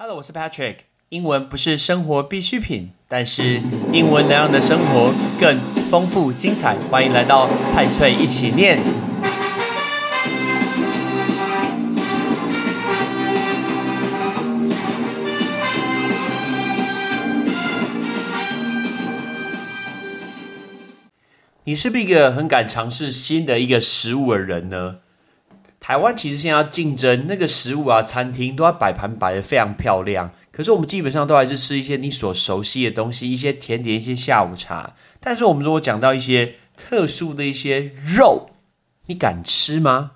Hello，我是 Patrick。英文不是生活必需品，但是英文能让你的生活更丰富精彩。欢迎来到派翠一起念。你是不是一个很敢尝试新的一个食物的人呢？台湾其实现在要竞争那个食物啊，餐厅都要摆盘摆的非常漂亮。可是我们基本上都还是吃一些你所熟悉的东西，一些甜点，一些下午茶。但是我们如果讲到一些特殊的一些肉，你敢吃吗？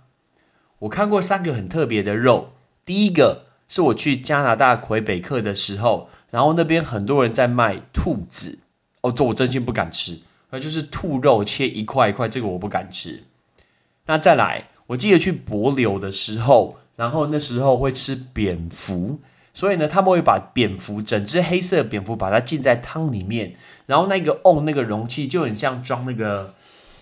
我看过三个很特别的肉。第一个是我去加拿大魁北克的时候，然后那边很多人在卖兔子，哦，这我真心不敢吃。那就是兔肉切一块一块，这个我不敢吃。那再来。我记得去柏柳的时候，然后那时候会吃蝙蝠，所以呢，他们会把蝙蝠整只黑色蝙蝠把它浸在汤里面，然后那个瓮那个容器就很像装那个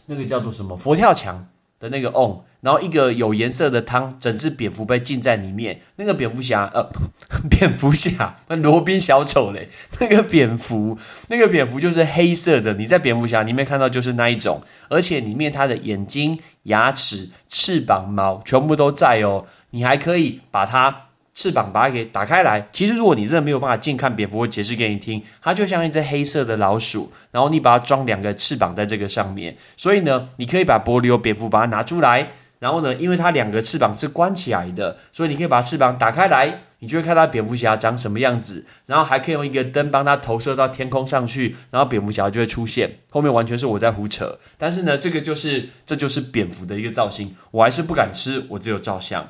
那个叫做什么佛跳墙。的那个瓮，然后一个有颜色的汤，整只蝙蝠被浸在里面。那个蝙蝠侠，呃，蝙蝠侠，那罗宾小丑嘞，那个蝙蝠，那个蝙蝠就是黑色的。你在蝙蝠侠里面看到就是那一种，而且里面它的眼睛、牙齿、翅膀、毛全部都在哦。你还可以把它。翅膀把它给打开来。其实，如果你真的没有办法近看蝙蝠，我解释给你听，它就像一只黑色的老鼠，然后你把它装两个翅膀在这个上面。所以呢，你可以把玻璃蝙蝠把它拿出来，然后呢，因为它两个翅膀是关起来的，所以你可以把翅膀打开来，你就会看到蝙蝠侠长什么样子。然后还可以用一个灯帮它投射到天空上去，然后蝙蝠侠就会出现。后面完全是我在胡扯，但是呢，这个就是这就是蝙蝠的一个造型，我还是不敢吃，我只有照相。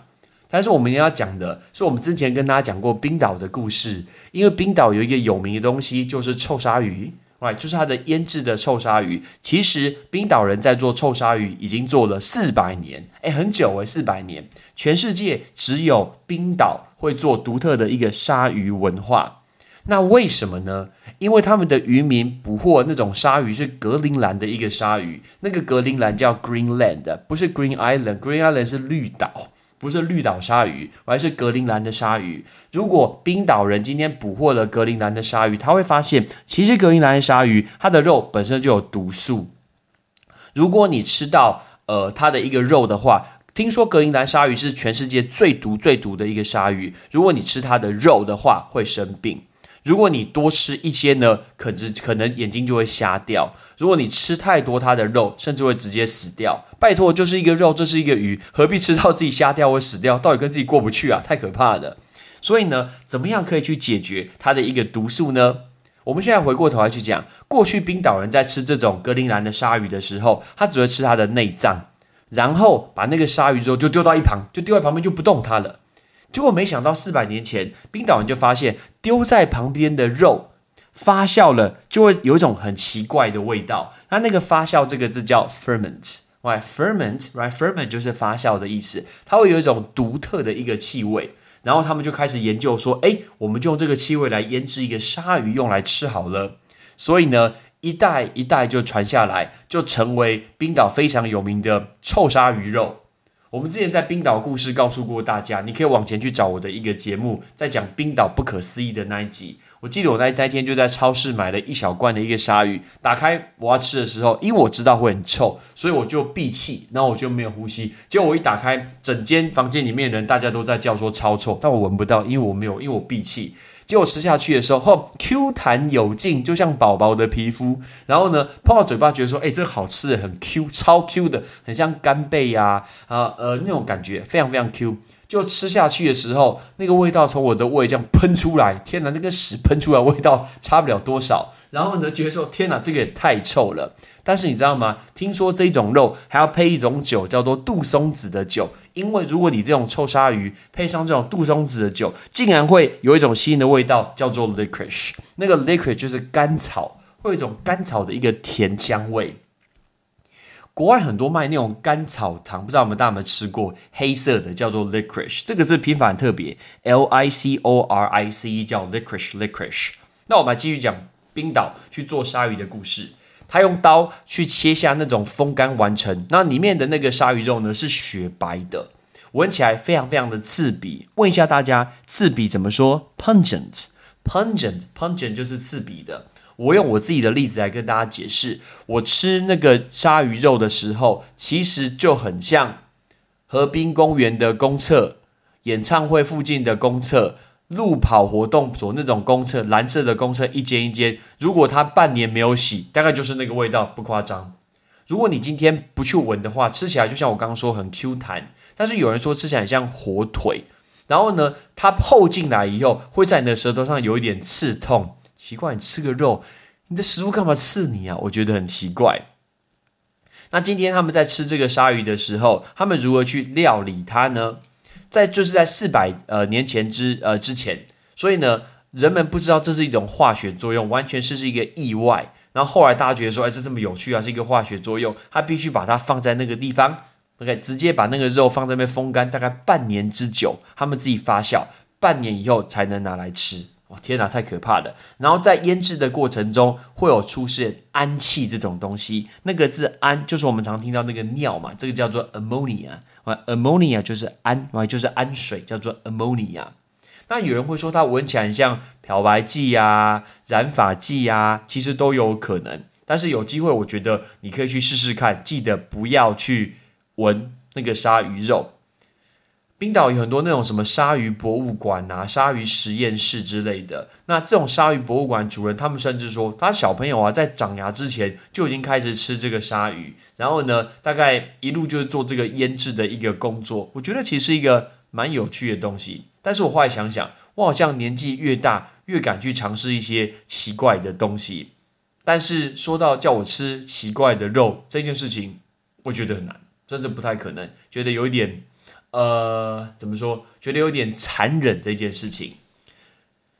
但是我们要讲的是，我们之前跟大家讲过冰岛的故事。因为冰岛有一个有名的东西，就是臭鲨鱼，哎，就是它的腌制的臭鲨鱼。其实冰岛人在做臭鲨鱼已经做了四百年，哎，很久哎，四百年。全世界只有冰岛会做独特的一个鲨鱼文化。那为什么呢？因为他们的渔民捕获那种鲨鱼是格陵兰的一个鲨鱼，那个格陵兰叫 Greenland，不是 Green Island，Green Island 是绿岛。不是绿岛鲨鱼，而是格陵兰的鲨鱼。如果冰岛人今天捕获了格陵兰的鲨鱼，他会发现，其实格陵兰的鲨鱼它的肉本身就有毒素。如果你吃到呃它的一个肉的话，听说格陵兰鲨鱼是全世界最毒最毒的一个鲨鱼。如果你吃它的肉的话，会生病。如果你多吃一些呢，可能可能眼睛就会瞎掉。如果你吃太多它的肉，甚至会直接死掉。拜托，就是一个肉，这是一个鱼，何必吃到自己瞎掉或死掉？到底跟自己过不去啊，太可怕了。所以呢，怎么样可以去解决它的一个毒素呢？我们现在回过头来去讲，过去冰岛人在吃这种格陵兰的鲨鱼的时候，他只会吃它的内脏，然后把那个鲨鱼肉就丢到一旁，就丢在旁边就不动它了。结果没想到，四百年前，冰岛人就发现丢在旁边的肉发酵了，就会有一种很奇怪的味道。它那个发酵这个字叫 ferment，right？ferment，right？ferment 就是发酵的意思。它会有一种独特的一个气味，然后他们就开始研究说：“哎，我们就用这个气味来腌制一个鲨鱼，用来吃好了。”所以呢，一代一代就传下来，就成为冰岛非常有名的臭鲨鱼肉。我们之前在冰岛故事告诉过大家，你可以往前去找我的一个节目，在讲冰岛不可思议的那一集。我记得我那那天就在超市买了一小罐的一个鲨鱼，打开我要吃的时候，因为我知道会很臭，所以我就闭气，然后我就没有呼吸。结果我一打开，整间房间里面的人大家都在叫说超臭，但我闻不到，因为我没有，因为我闭气。结果吃下去的时候，Q 弹有劲，就像宝宝的皮肤。然后呢，碰到嘴巴觉得说，哎，这个好吃的，很 Q，超 Q 的，很像干贝呀，啊呃那种感觉，非常非常 Q。就吃下去的时候，那个味道从我的胃这样喷出来，天哪，那个屎喷出来味道差不了多少。然后呢，觉得说，天哪，这个也太臭了。但是你知道吗？听说这种肉还要配一种酒，叫做杜松子的酒。因为如果你这种臭鲨鱼配上这种杜松子的酒，竟然会有一种新的味道，叫做 licorice。那个 licorice 就是甘草，会有一种甘草的一个甜香味。国外很多卖那种甘草糖，不知道我们大家有没有吃过？黑色的叫做 licorice，这个字拼法很特别，L I C O R I C E，叫 licorice licorice。那我们继续讲冰岛去做鲨鱼的故事。他用刀去切下那种风干完成，那里面的那个鲨鱼肉呢是雪白的。闻起来非常非常的刺鼻。问一下大家，刺鼻怎么说？Pungent pungent，pungent 就是刺鼻的。我用我自己的例子来跟大家解释，我吃那个鲨鱼肉的时候，其实就很像河滨公园的公厕、演唱会附近的公厕。路跑活动所那种公厕，蓝色的公厕一间一间，如果它半年没有洗，大概就是那个味道，不夸张。如果你今天不去闻的话，吃起来就像我刚刚说很 Q 弹，但是有人说吃起来像火腿，然后呢，它泡进来以后会在你的舌头上有一点刺痛，奇怪，你吃个肉，你的食物干嘛刺你啊？我觉得很奇怪。那今天他们在吃这个鲨鱼的时候，他们如何去料理它呢？在就是在四百呃年前之呃之前，所以呢，人们不知道这是一种化学作用，完全是是一个意外。然后后来大家觉得说，哎，这这么有趣啊，是一个化学作用，他必须把它放在那个地方，OK，直接把那个肉放在那边风干，大概半年之久，他们自己发酵，半年以后才能拿来吃。哇，天哪，太可怕了！然后在腌制的过程中，会有出现氨气这种东西，那个字氨就是我们常听到那个尿嘛，这个叫做 ammonia。ammonia 就是氨，就是氨水，叫做 ammonia。那有人会说它闻起来像漂白剂呀、染发剂呀，其实都有可能。但是有机会，我觉得你可以去试试看，记得不要去闻那个鲨鱼肉。冰岛有很多那种什么鲨鱼博物馆啊、鲨鱼实验室之类的。那这种鲨鱼博物馆主人，他们甚至说，他小朋友啊，在长牙之前就已经开始吃这个鲨鱼，然后呢，大概一路就是做这个腌制的一个工作。我觉得其实是一个蛮有趣的东西。但是我后来想想，我好像年纪越大，越敢去尝试一些奇怪的东西。但是说到叫我吃奇怪的肉这件事情，我觉得很难，真是不太可能，觉得有一点。呃，怎么说？觉得有点残忍这件事情。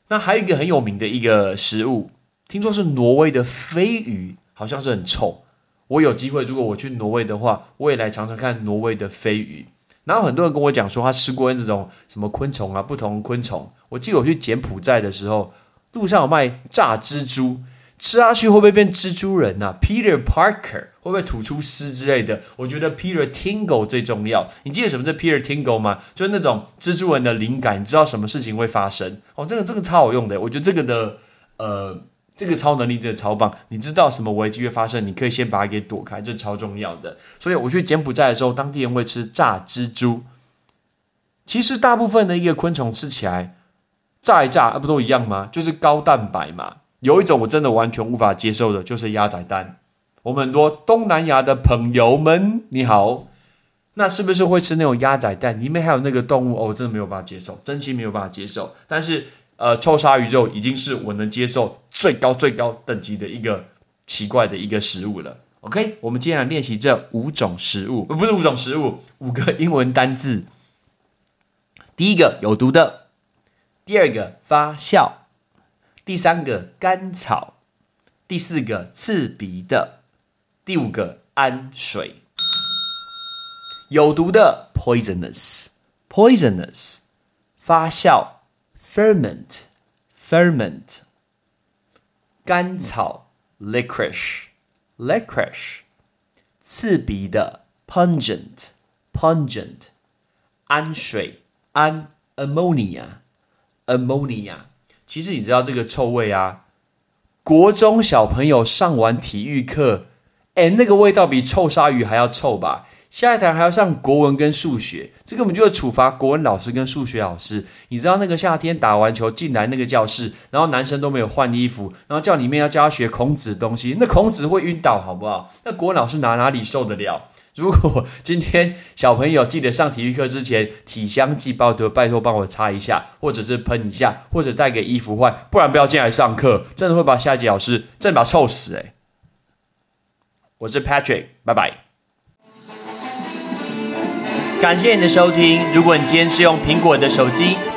那还有一个很有名的一个食物，听说是挪威的飞鱼，好像是很臭。我有机会，如果我去挪威的话，我也来尝尝看挪威的飞鱼。然后很多人跟我讲说，他吃过这种什么昆虫啊，不同昆虫。我记得我去柬埔寨的时候，路上有卖炸蜘蛛。吃下去会不会变蜘蛛人呐？Peter Parker 会不会吐出丝之类的？我觉得 Peter Tingle 最重要。你记得什么是 Peter Tingle 吗？就是那种蜘蛛人的灵感，你知道什么事情会发生哦。这个这个超好用的，我觉得这个的呃这个超能力真的超棒。你知道什么危机会发生，你可以先把它给躲开，这超重要的。所以我去柬埔寨的时候，当地人会吃炸蜘蛛。其实大部分的一个昆虫吃起来炸一炸啊，不都一样吗？就是高蛋白嘛。有一种我真的完全无法接受的，就是鸭仔蛋。我们很多东南亚的朋友们，你好，那是不是会吃那种鸭仔蛋？里面还有那个动物哦，我真的没有办法接受，真心没有办法接受。但是，呃，臭鲨鱼肉已经是我能接受最高最高等级的一个奇怪的一个食物了。OK，我们接下来练习这五种食物，不是五种食物，五个英文单字。第一个有毒的，第二个发酵。第三个甘草，第四个刺鼻的，第五个氨水，有毒的 poisonous，poisonous，发酵 ferment，ferment，甘草 licorice，licorice，刺鼻的 pungent，pungent，氨水氨 ammonia，ammonia。其实你知道这个臭味啊？国中小朋友上完体育课，哎，那个味道比臭鲨鱼还要臭吧？下一堂还要上国文跟数学，这根本就是处罚国文老师跟数学老师。你知道那个夏天打完球进来那个教室，然后男生都没有换衣服，然后叫里面要教他学孔子的东西，那孔子会晕倒好不好？那国文老师哪哪里受得了？如果今天小朋友记得上体育课之前体香剂包的，拜托帮我擦一下，或者是喷一下，或者带给衣服换，不然不要进来上课，真的会把下一节老师真的把臭死哎！我是 Patrick，拜拜。感谢你的收听。如果你今天是用苹果的手机，